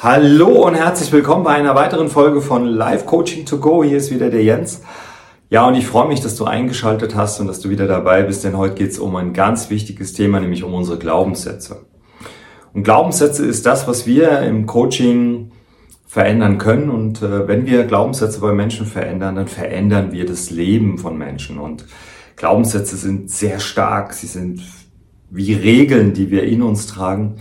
Hallo und herzlich willkommen bei einer weiteren Folge von Live Coaching to Go. Hier ist wieder der Jens. Ja, und ich freue mich, dass du eingeschaltet hast und dass du wieder dabei bist, denn heute geht es um ein ganz wichtiges Thema, nämlich um unsere Glaubenssätze. Und Glaubenssätze ist das, was wir im Coaching verändern können. Und äh, wenn wir Glaubenssätze bei Menschen verändern, dann verändern wir das Leben von Menschen. Und Glaubenssätze sind sehr stark. Sie sind wie Regeln, die wir in uns tragen.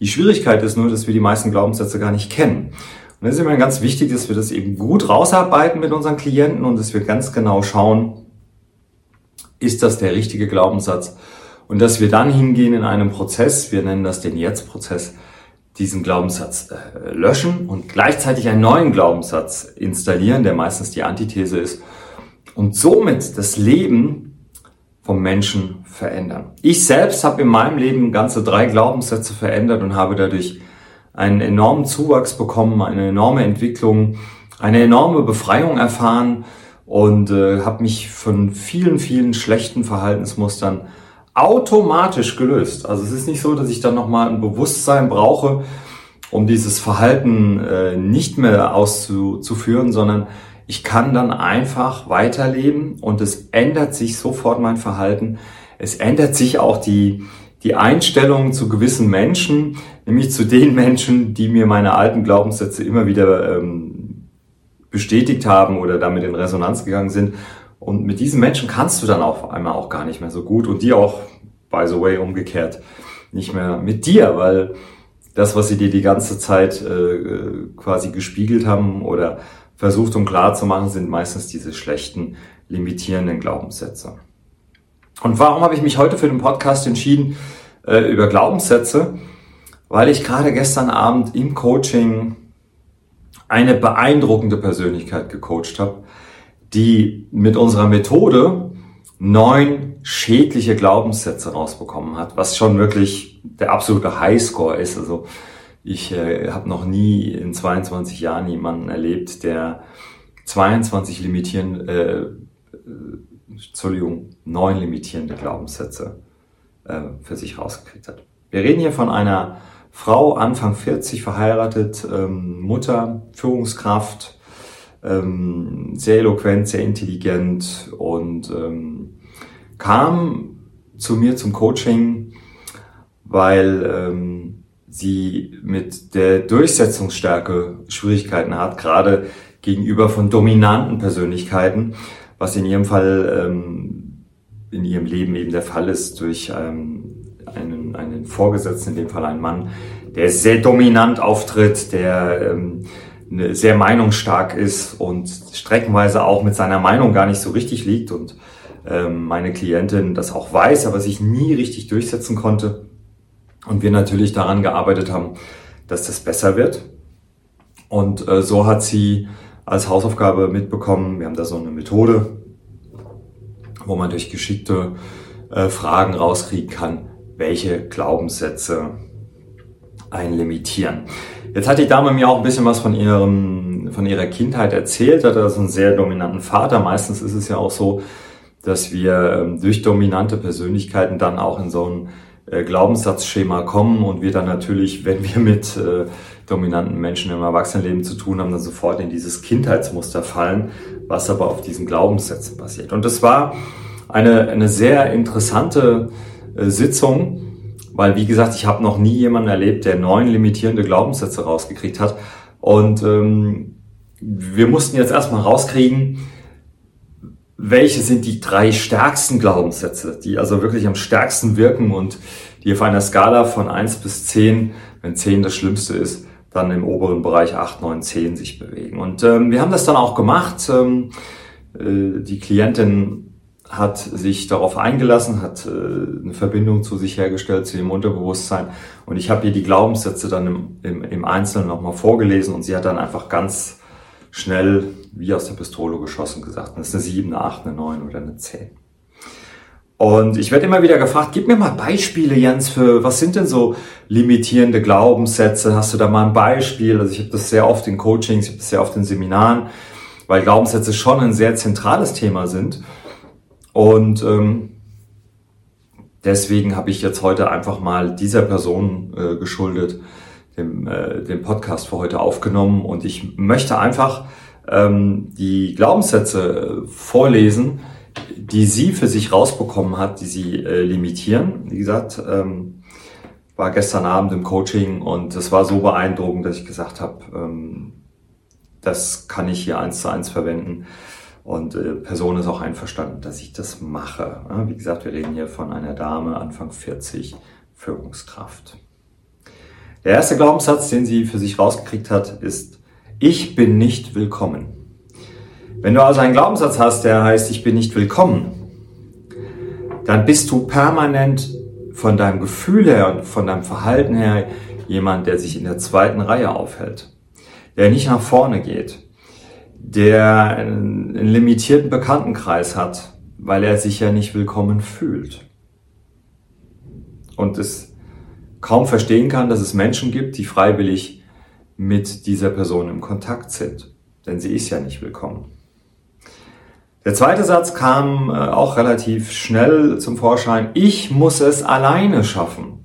Die Schwierigkeit ist nur, dass wir die meisten Glaubenssätze gar nicht kennen. Und es ist immer ganz wichtig, dass wir das eben gut rausarbeiten mit unseren Klienten und dass wir ganz genau schauen, ist das der richtige Glaubenssatz? Und dass wir dann hingehen in einem Prozess, wir nennen das den Jetzt-Prozess, diesen Glaubenssatz äh, löschen und gleichzeitig einen neuen Glaubenssatz installieren, der meistens die Antithese ist, und somit das Leben vom Menschen verändern. Ich selbst habe in meinem Leben ganze drei Glaubenssätze verändert und habe dadurch einen enormen Zuwachs bekommen, eine enorme Entwicklung, eine enorme Befreiung erfahren und äh, habe mich von vielen, vielen schlechten Verhaltensmustern automatisch gelöst. Also es ist nicht so, dass ich dann nochmal ein Bewusstsein brauche, um dieses Verhalten äh, nicht mehr auszuführen, sondern ich kann dann einfach weiterleben und es ändert sich sofort mein Verhalten. Es ändert sich auch die, die Einstellung zu gewissen Menschen, nämlich zu den Menschen, die mir meine alten Glaubenssätze immer wieder ähm, bestätigt haben oder damit in Resonanz gegangen sind. Und mit diesen Menschen kannst du dann auf einmal auch gar nicht mehr so gut und die auch, by the way, umgekehrt nicht mehr mit dir, weil das, was sie dir die ganze Zeit äh, quasi gespiegelt haben oder versucht um klar zu machen, sind meistens diese schlechten, limitierenden Glaubenssätze. Und warum habe ich mich heute für den Podcast entschieden äh, über Glaubenssätze? Weil ich gerade gestern Abend im Coaching eine beeindruckende Persönlichkeit gecoacht habe, die mit unserer Methode neun schädliche Glaubenssätze rausbekommen hat, was schon wirklich der absolute Highscore ist. Also ich äh, habe noch nie in 22 Jahren jemanden erlebt, der 22 limitierende, äh, äh, Entschuldigung, neun limitierende Glaubenssätze äh, für sich rausgekriegt hat. Wir reden hier von einer Frau, Anfang 40, verheiratet, ähm, Mutter, Führungskraft, ähm, sehr eloquent, sehr intelligent und ähm, kam zu mir zum Coaching, weil ähm, sie mit der Durchsetzungsstärke Schwierigkeiten hat, gerade gegenüber von dominanten Persönlichkeiten, was in ihrem Fall ähm, in ihrem Leben eben der Fall ist durch ähm, einen, einen Vorgesetzten, in dem Fall einen Mann, der sehr dominant auftritt, der ähm, ne, sehr meinungsstark ist und streckenweise auch mit seiner Meinung gar nicht so richtig liegt und ähm, meine Klientin das auch weiß, aber sich nie richtig durchsetzen konnte. Und wir natürlich daran gearbeitet haben, dass das besser wird. Und äh, so hat sie als Hausaufgabe mitbekommen, wir haben da so eine Methode, wo man durch geschickte äh, Fragen rauskriegen kann, welche Glaubenssätze einen limitieren. Jetzt hat die Dame mir auch ein bisschen was von ihrem, von ihrer Kindheit erzählt, hat also einen sehr dominanten Vater. Meistens ist es ja auch so, dass wir ähm, durch dominante Persönlichkeiten dann auch in so ein äh, Glaubenssatzschema kommen und wir dann natürlich, wenn wir mit äh, dominanten Menschen im Erwachsenenleben zu tun haben, dann sofort in dieses Kindheitsmuster fallen, was aber auf diesen Glaubenssätzen basiert. Und das war eine, eine sehr interessante äh, Sitzung, weil, wie gesagt, ich habe noch nie jemanden erlebt, der neun limitierende Glaubenssätze rausgekriegt hat. Und ähm, wir mussten jetzt erstmal rauskriegen, welche sind die drei stärksten Glaubenssätze, die also wirklich am stärksten wirken und die auf einer Skala von eins bis zehn, wenn zehn das Schlimmste ist, dann im oberen Bereich acht, neun, zehn sich bewegen. Und ähm, wir haben das dann auch gemacht. Ähm, äh, die Klientin hat sich darauf eingelassen, hat äh, eine Verbindung zu sich hergestellt, zu ihrem Unterbewusstsein. Und ich habe ihr die Glaubenssätze dann im, im, im Einzelnen nochmal vorgelesen und sie hat dann einfach ganz schnell wie aus der Pistole geschossen gesagt. Das ist eine 7, eine 8, eine 9 oder eine 10. Und ich werde immer wieder gefragt, gib mir mal Beispiele, Jens, für was sind denn so limitierende Glaubenssätze? Hast du da mal ein Beispiel? Also ich habe das sehr oft in Coachings, ich habe das sehr oft in Seminaren, weil Glaubenssätze schon ein sehr zentrales Thema sind. Und ähm, deswegen habe ich jetzt heute einfach mal dieser Person äh, geschuldet, den, äh, den Podcast für heute aufgenommen und ich möchte einfach ähm, die Glaubenssätze vorlesen, die sie für sich rausbekommen hat, die sie äh, limitieren. Wie gesagt, ähm, war gestern Abend im Coaching und es war so beeindruckend, dass ich gesagt habe, ähm, das kann ich hier eins zu eins verwenden. Und äh, Person ist auch einverstanden, dass ich das mache. Ja, wie gesagt, wir reden hier von einer Dame, Anfang 40, Führungskraft. Der erste Glaubenssatz, den sie für sich rausgekriegt hat, ist, ich bin nicht willkommen. Wenn du also einen Glaubenssatz hast, der heißt, ich bin nicht willkommen, dann bist du permanent von deinem Gefühl her und von deinem Verhalten her jemand, der sich in der zweiten Reihe aufhält, der nicht nach vorne geht, der einen limitierten Bekanntenkreis hat, weil er sich ja nicht willkommen fühlt. Und es kaum verstehen kann, dass es Menschen gibt, die freiwillig mit dieser Person im Kontakt sind. Denn sie ist ja nicht willkommen. Der zweite Satz kam äh, auch relativ schnell zum Vorschein. Ich muss es alleine schaffen.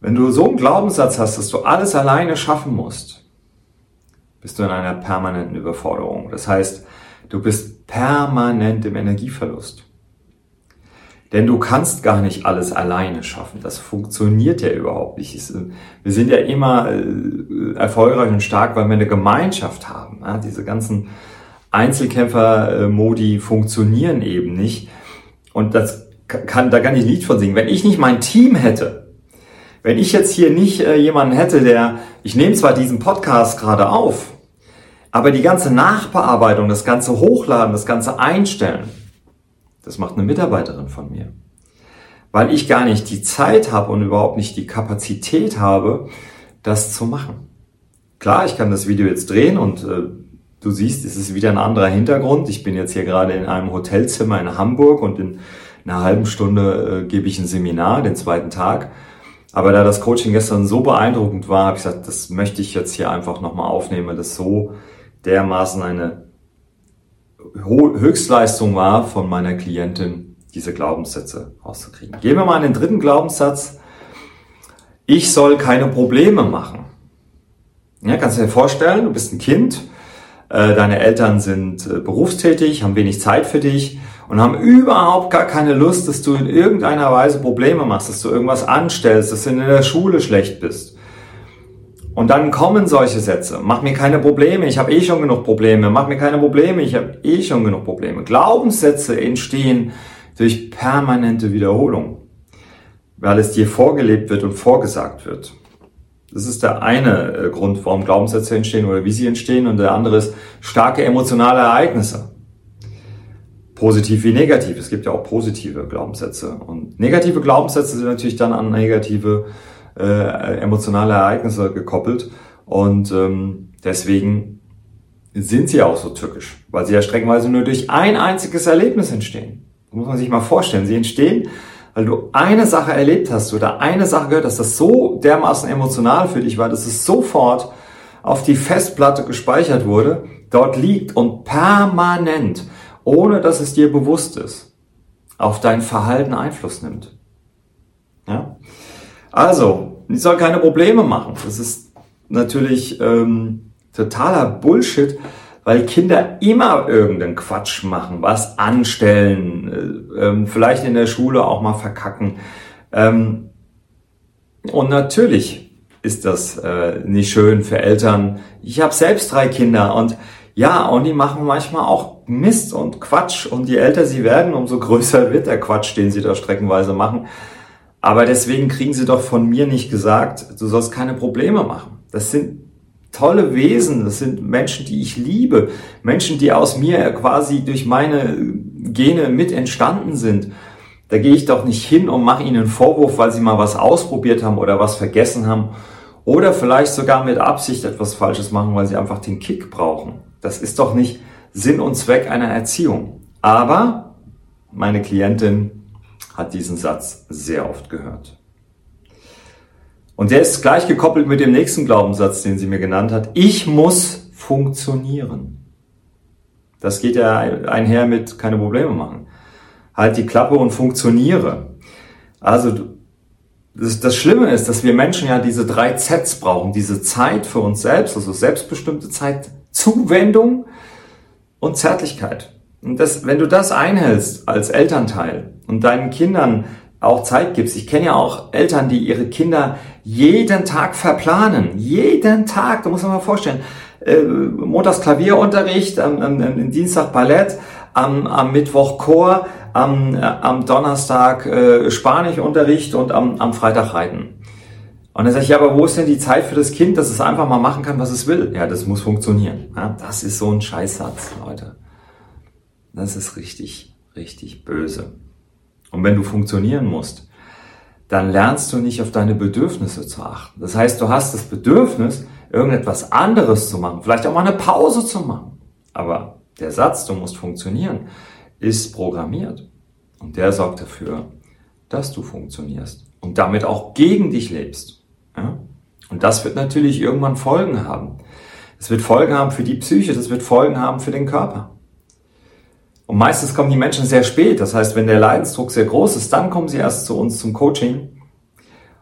Wenn du so einen Glaubenssatz hast, dass du alles alleine schaffen musst, bist du in einer permanenten Überforderung. Das heißt, du bist permanent im Energieverlust. Denn du kannst gar nicht alles alleine schaffen. Das funktioniert ja überhaupt nicht. Wir sind ja immer äh, erfolgreich und stark, weil wir eine Gemeinschaft haben. Diese ganzen Einzelkämpfer-Modi funktionieren eben nicht. Und das kann, da kann ich nicht von singen. Wenn ich nicht mein Team hätte, wenn ich jetzt hier nicht äh, jemanden hätte, der, ich nehme zwar diesen Podcast gerade auf, aber die ganze Nachbearbeitung, das ganze Hochladen, das ganze Einstellen, das macht eine Mitarbeiterin von mir. Weil ich gar nicht die Zeit habe und überhaupt nicht die Kapazität habe, das zu machen. Klar, ich kann das Video jetzt drehen und äh, Du siehst, es ist wieder ein anderer Hintergrund. Ich bin jetzt hier gerade in einem Hotelzimmer in Hamburg und in einer halben Stunde äh, gebe ich ein Seminar, den zweiten Tag. Aber da das Coaching gestern so beeindruckend war, habe ich gesagt, das möchte ich jetzt hier einfach nochmal aufnehmen, weil das so dermaßen eine Höchstleistung war von meiner Klientin, diese Glaubenssätze rauszukriegen. Gehen wir mal an den dritten Glaubenssatz. Ich soll keine Probleme machen. Ja, kannst du dir vorstellen, du bist ein Kind äh, deine Eltern sind äh, berufstätig, haben wenig Zeit für dich und haben überhaupt gar keine Lust, dass du in irgendeiner Weise Probleme machst, dass du irgendwas anstellst, dass du in der Schule schlecht bist. Und dann kommen solche Sätze. Mach mir keine Probleme, ich habe eh schon genug Probleme. Mach mir keine Probleme, ich habe eh schon genug Probleme. Glaubenssätze entstehen durch permanente Wiederholung, weil es dir vorgelebt wird und vorgesagt wird. Das ist der eine äh, Grund, warum Glaubenssätze entstehen oder wie sie entstehen. Und der andere ist starke emotionale Ereignisse. Positiv wie negativ. Es gibt ja auch positive Glaubenssätze. Und negative Glaubenssätze sind natürlich dann an negative äh, emotionale Ereignisse gekoppelt. Und ähm, deswegen sind sie auch so tückisch, weil sie ja streckenweise nur durch ein einziges Erlebnis entstehen. Das muss man sich mal vorstellen. Sie entstehen weil du eine Sache erlebt hast oder eine Sache gehört hast, das so dermaßen emotional für dich war, dass es sofort auf die Festplatte gespeichert wurde, dort liegt und permanent, ohne dass es dir bewusst ist, auf dein Verhalten Einfluss nimmt. Ja? Also, ich soll keine Probleme machen. Das ist natürlich ähm, totaler Bullshit, weil Kinder immer irgendeinen Quatsch machen, was anstellen, äh, ähm, vielleicht in der Schule auch mal verkacken. Ähm, und natürlich ist das äh, nicht schön für Eltern. Ich habe selbst drei Kinder und ja, und die machen manchmal auch Mist und Quatsch. Und je älter sie werden, umso größer wird der Quatsch, den sie da streckenweise machen. Aber deswegen kriegen sie doch von mir nicht gesagt, du sollst keine Probleme machen. Das sind tolle Wesen, das sind Menschen, die ich liebe, Menschen, die aus mir quasi durch meine Gene mit entstanden sind. Da gehe ich doch nicht hin und mache ihnen einen Vorwurf, weil sie mal was ausprobiert haben oder was vergessen haben oder vielleicht sogar mit Absicht etwas Falsches machen, weil sie einfach den Kick brauchen. Das ist doch nicht Sinn und Zweck einer Erziehung. Aber meine Klientin hat diesen Satz sehr oft gehört. Und der ist gleich gekoppelt mit dem nächsten Glaubenssatz, den sie mir genannt hat. Ich muss funktionieren. Das geht ja einher mit keine Probleme machen. Halt die Klappe und funktioniere. Also das Schlimme ist, dass wir Menschen ja diese drei Zs brauchen. Diese Zeit für uns selbst, also selbstbestimmte Zeit, Zuwendung und Zärtlichkeit. Und das, wenn du das einhältst als Elternteil und deinen Kindern auch Zeit gibst, ich kenne ja auch Eltern, die ihre Kinder jeden Tag verplanen. Jeden Tag, da muss man mal vorstellen. Äh, Montags Klavierunterricht, am, am, am Dienstag Ballett, am, am Mittwoch Chor, am, äh, am Donnerstag äh, Spanischunterricht und am, am Freitag Reiten. Und dann sage ich, ja, aber wo ist denn die Zeit für das Kind, dass es einfach mal machen kann, was es will? Ja, das muss funktionieren. Ja, das ist so ein Scheißsatz, Leute. Das ist richtig, richtig böse. Und wenn du funktionieren musst, dann lernst du nicht auf deine Bedürfnisse zu achten. Das heißt, du hast das Bedürfnis, irgendetwas anderes zu machen, vielleicht auch mal eine Pause zu machen. Aber der Satz, du musst funktionieren, ist programmiert. Und der sorgt dafür, dass du funktionierst und damit auch gegen dich lebst. Ja? Und das wird natürlich irgendwann Folgen haben. Es wird Folgen haben für die Psyche, das wird Folgen haben für den Körper. Und meistens kommen die Menschen sehr spät. Das heißt, wenn der Leidensdruck sehr groß ist, dann kommen sie erst zu uns zum Coaching.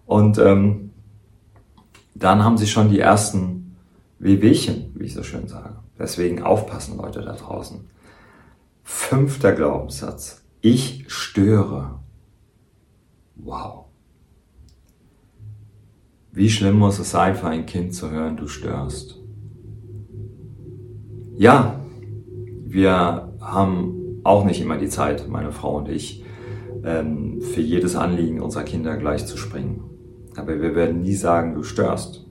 Und ähm, dann haben sie schon die ersten Wehwehchen, wie ich so schön sage. Deswegen aufpassen, Leute da draußen. Fünfter Glaubenssatz. Ich störe. Wow. Wie schlimm muss es sein für ein Kind zu hören, du störst? Ja, wir haben auch nicht immer die Zeit, meine Frau und ich, ähm, für jedes Anliegen unserer Kinder gleich zu springen. Aber wir werden nie sagen, du störst.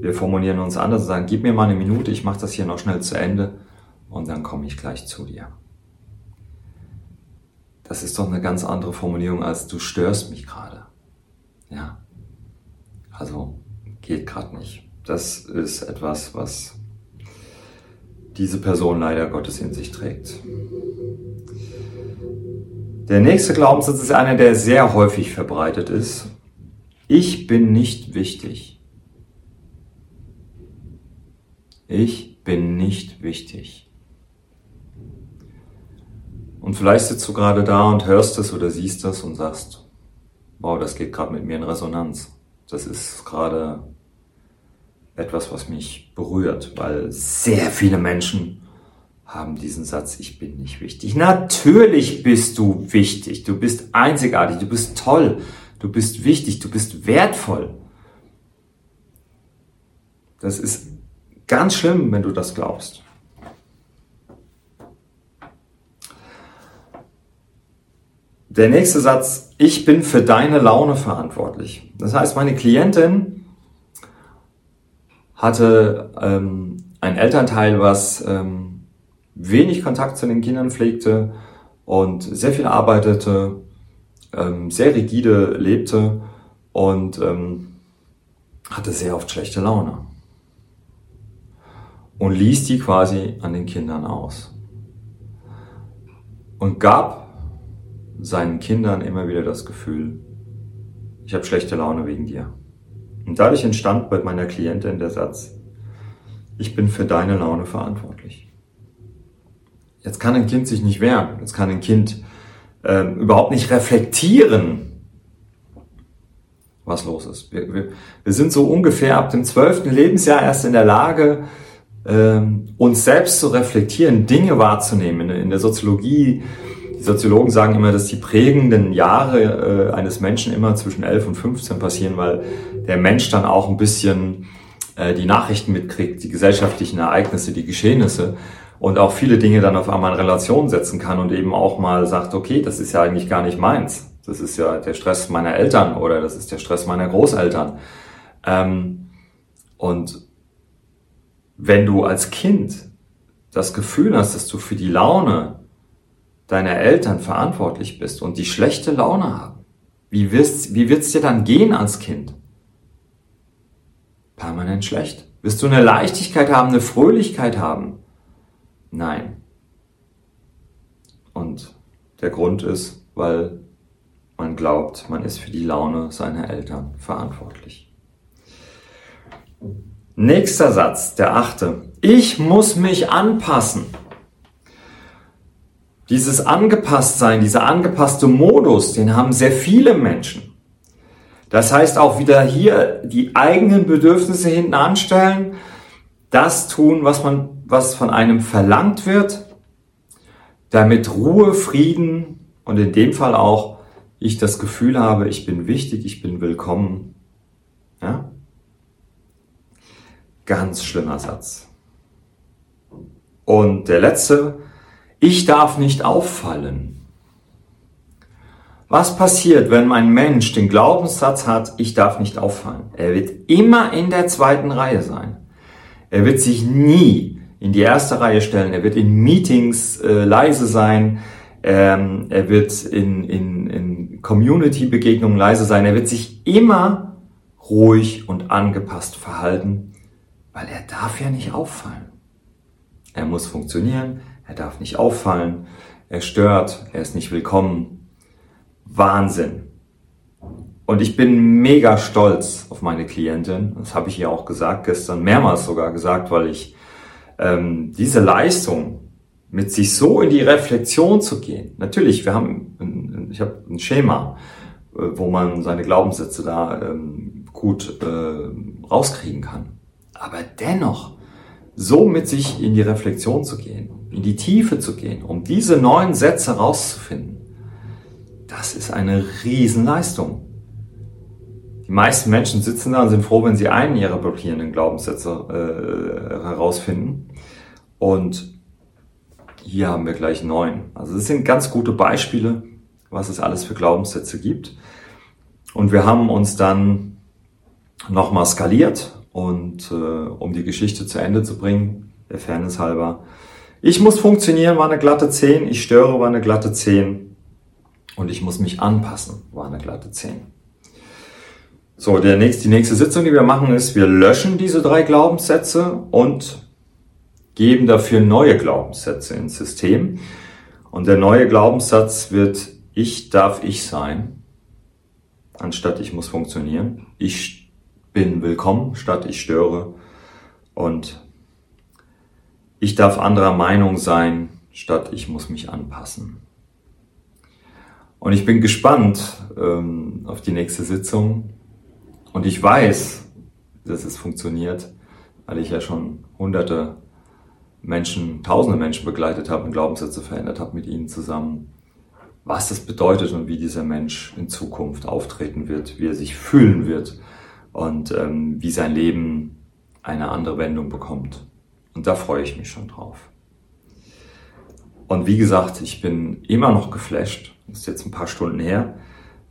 Wir formulieren uns anders und sagen, gib mir mal eine Minute, ich mache das hier noch schnell zu Ende und dann komme ich gleich zu dir. Das ist doch eine ganz andere Formulierung als du störst mich gerade. Ja. Also geht gerade nicht. Das ist etwas, was diese Person leider Gottes in sich trägt. Der nächste Glaubenssatz ist einer, der sehr häufig verbreitet ist. Ich bin nicht wichtig. Ich bin nicht wichtig. Und vielleicht sitzt du gerade da und hörst es oder siehst das und sagst, wow, das geht gerade mit mir in Resonanz. Das ist gerade etwas, was mich berührt, weil sehr viele Menschen haben diesen Satz, ich bin nicht wichtig. Natürlich bist du wichtig, du bist einzigartig, du bist toll, du bist wichtig, du bist wertvoll. Das ist ganz schlimm, wenn du das glaubst. Der nächste Satz, ich bin für deine Laune verantwortlich. Das heißt, meine Klientin hatte ähm, ein Elternteil, was ähm, wenig Kontakt zu den Kindern pflegte und sehr viel arbeitete, ähm, sehr rigide lebte und ähm, hatte sehr oft schlechte Laune. Und ließ die quasi an den Kindern aus. Und gab seinen Kindern immer wieder das Gefühl, ich habe schlechte Laune wegen dir. Und dadurch entstand bei meiner Klientin der Satz, ich bin für deine Laune verantwortlich. Jetzt kann ein Kind sich nicht wehren, jetzt kann ein Kind äh, überhaupt nicht reflektieren, was los ist. Wir, wir, wir sind so ungefähr ab dem zwölften Lebensjahr erst in der Lage, äh, uns selbst zu reflektieren, Dinge wahrzunehmen. In, in der Soziologie die Soziologen sagen immer, dass die prägenden Jahre äh, eines Menschen immer zwischen 11 und 15 passieren, weil der Mensch dann auch ein bisschen äh, die Nachrichten mitkriegt, die gesellschaftlichen Ereignisse, die Geschehnisse und auch viele Dinge dann auf einmal in Relation setzen kann und eben auch mal sagt, okay, das ist ja eigentlich gar nicht meins. Das ist ja der Stress meiner Eltern oder das ist der Stress meiner Großeltern. Ähm, und wenn du als Kind das Gefühl hast, dass du für die Laune deiner Eltern verantwortlich bist und die schlechte Laune haben, wie, wirst, wie wird's dir dann gehen als Kind? Permanent schlecht. Wirst du eine Leichtigkeit haben, eine Fröhlichkeit haben? Nein. Und der Grund ist, weil man glaubt, man ist für die Laune seiner Eltern verantwortlich. Nächster Satz, der achte. Ich muss mich anpassen. Dieses Angepasstsein, dieser angepasste Modus, den haben sehr viele Menschen. Das heißt auch wieder hier die eigenen Bedürfnisse hinten anstellen, das tun, was man, was von einem verlangt wird, damit Ruhe, Frieden und in dem Fall auch ich das Gefühl habe, ich bin wichtig, ich bin willkommen. Ja? Ganz schlimmer Satz. Und der letzte, ich darf nicht auffallen. Was passiert, wenn ein Mensch den Glaubenssatz hat, ich darf nicht auffallen? Er wird immer in der zweiten Reihe sein. Er wird sich nie in die erste Reihe stellen. Er wird in Meetings äh, leise sein. Ähm, er wird in, in, in Community-Begegnungen leise sein. Er wird sich immer ruhig und angepasst verhalten, weil er darf ja nicht auffallen. Er muss funktionieren, er darf nicht auffallen, er stört, er ist nicht willkommen. Wahnsinn. Und ich bin mega stolz auf meine Klientin. Das habe ich ihr auch gesagt, gestern mehrmals sogar gesagt, weil ich ähm, diese Leistung, mit sich so in die Reflexion zu gehen. Natürlich, wir haben, ein, ich habe ein Schema, äh, wo man seine Glaubenssätze da ähm, gut äh, rauskriegen kann. Aber dennoch, so mit sich in die Reflexion zu gehen, in die Tiefe zu gehen, um diese neuen Sätze rauszufinden, das ist eine Riesenleistung. Die meisten Menschen sitzen da und sind froh, wenn sie einen ihrer blockierenden Glaubenssätze äh, herausfinden. Und hier haben wir gleich neun. Also das sind ganz gute Beispiele, was es alles für Glaubenssätze gibt. Und wir haben uns dann nochmal skaliert und äh, um die Geschichte zu Ende zu bringen, der Fairness halber. Ich muss funktionieren, war eine glatte 10. Ich störe, war eine glatte 10. Und ich muss mich anpassen, war eine glatte 10. So, der nächste, die nächste Sitzung, die wir machen, ist, wir löschen diese drei Glaubenssätze und geben dafür neue Glaubenssätze ins System. Und der neue Glaubenssatz wird, ich darf ich sein, anstatt ich muss funktionieren. Ich bin willkommen, statt ich störe. Und ich darf anderer Meinung sein, statt ich muss mich anpassen. Und ich bin gespannt ähm, auf die nächste Sitzung. Und ich weiß, dass es funktioniert, weil ich ja schon hunderte Menschen, tausende Menschen begleitet habe und Glaubenssätze verändert habe mit ihnen zusammen, was das bedeutet und wie dieser Mensch in Zukunft auftreten wird, wie er sich fühlen wird und ähm, wie sein Leben eine andere Wendung bekommt. Und da freue ich mich schon drauf. Und wie gesagt, ich bin immer noch geflasht, ist jetzt ein paar Stunden her,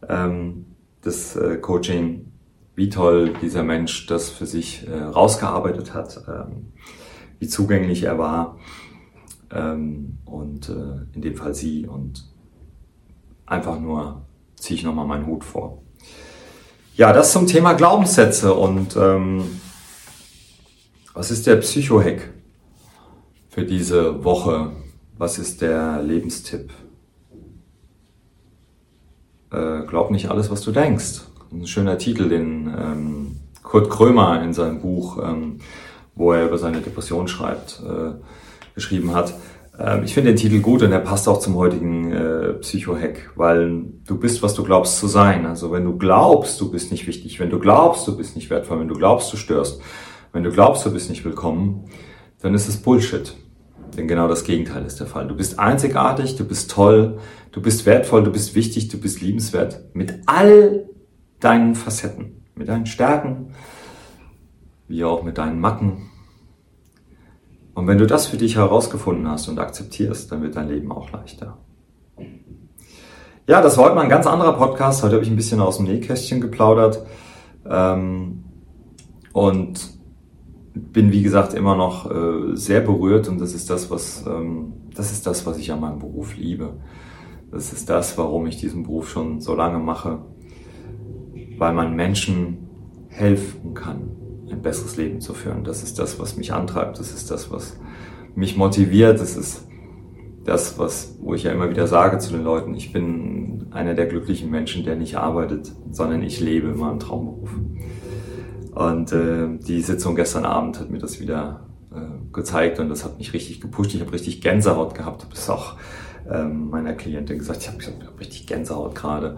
ähm, das äh, Coaching, wie toll dieser Mensch das für sich äh, rausgearbeitet hat. Ähm, wie zugänglich er war ähm, und äh, in dem Fall sie und einfach nur ziehe ich nochmal meinen Hut vor. Ja, das zum Thema Glaubenssätze und ähm, was ist der Psychohack für diese Woche? Was ist der Lebenstipp? Äh, glaub nicht alles, was du denkst. Ein schöner Titel, den ähm, Kurt Krömer in seinem Buch ähm, wo er über seine Depression schreibt, äh, geschrieben hat. Ähm, ich finde den Titel gut und er passt auch zum heutigen äh, Psycho-Hack, weil du bist, was du glaubst zu sein. Also wenn du glaubst, du bist nicht wichtig, wenn du glaubst, du bist nicht wertvoll, wenn du glaubst, du störst, wenn du glaubst, du bist nicht willkommen, dann ist es Bullshit. Denn genau das Gegenteil ist der Fall. Du bist einzigartig, du bist toll, du bist wertvoll, du bist wichtig, du bist liebenswert mit all deinen Facetten, mit deinen Stärken, wie auch mit deinen Macken. Und wenn du das für dich herausgefunden hast und akzeptierst, dann wird dein Leben auch leichter. Ja, das war heute mal ein ganz anderer Podcast. Heute habe ich ein bisschen aus dem Nähkästchen geplaudert. Ähm, und bin, wie gesagt, immer noch äh, sehr berührt und das ist das, was, ähm, das ist das, was ich an meinem Beruf liebe. Das ist das, warum ich diesen Beruf schon so lange mache, weil man Menschen helfen kann, ein besseres Leben zu führen. Das ist das, was mich antreibt. Das ist das, was mich motiviert. Das ist das, was, wo ich ja immer wieder sage zu den Leuten, ich bin einer der glücklichen Menschen, der nicht arbeitet, sondern ich lebe in meinem Traumberuf. Und äh, die Sitzung gestern Abend hat mir das wieder äh, gezeigt und das hat mich richtig gepusht. Ich habe richtig Gänsehaut gehabt. Das ist auch ähm, meiner Klientin gesagt, ich habe hab richtig Gänsehaut gerade,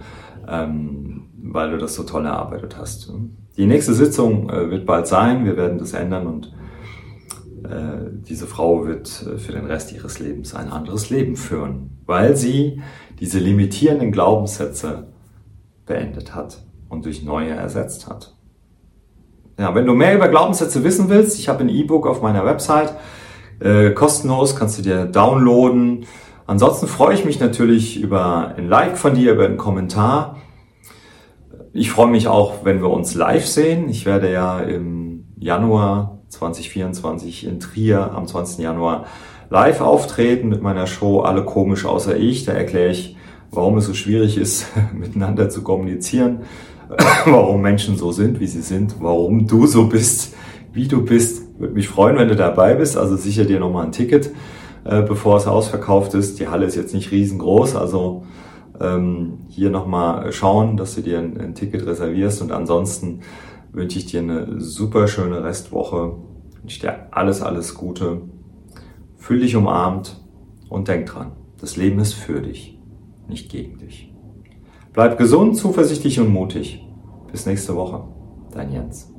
ähm, weil du das so toll erarbeitet hast. Die nächste Sitzung äh, wird bald sein, wir werden das ändern und äh, diese Frau wird äh, für den Rest ihres Lebens ein anderes Leben führen, weil sie diese limitierenden Glaubenssätze beendet hat und durch neue ersetzt hat. Ja, wenn du mehr über Glaubenssätze wissen willst, ich habe ein E-Book auf meiner Website, äh, kostenlos, kannst du dir downloaden. Ansonsten freue ich mich natürlich über ein Like von dir, über einen Kommentar. Ich freue mich auch, wenn wir uns live sehen. Ich werde ja im Januar 2024 in Trier am 20. Januar live auftreten mit meiner Show Alle komisch außer ich. Da erkläre ich, warum es so schwierig ist, miteinander zu kommunizieren, warum Menschen so sind, wie sie sind, warum du so bist, wie du bist. Würde mich freuen, wenn du dabei bist. Also sicher dir nochmal ein Ticket, äh, bevor es ausverkauft ist. Die Halle ist jetzt nicht riesengroß, also ähm, hier nochmal schauen, dass du dir ein, ein Ticket reservierst und ansonsten wünsche ich dir eine super schöne Restwoche. Wünsche dir alles, alles Gute. Fühl dich umarmt und denk dran, das Leben ist für dich, nicht gegen dich. Bleib gesund, zuversichtlich und mutig. Bis nächste Woche. Dein Jens.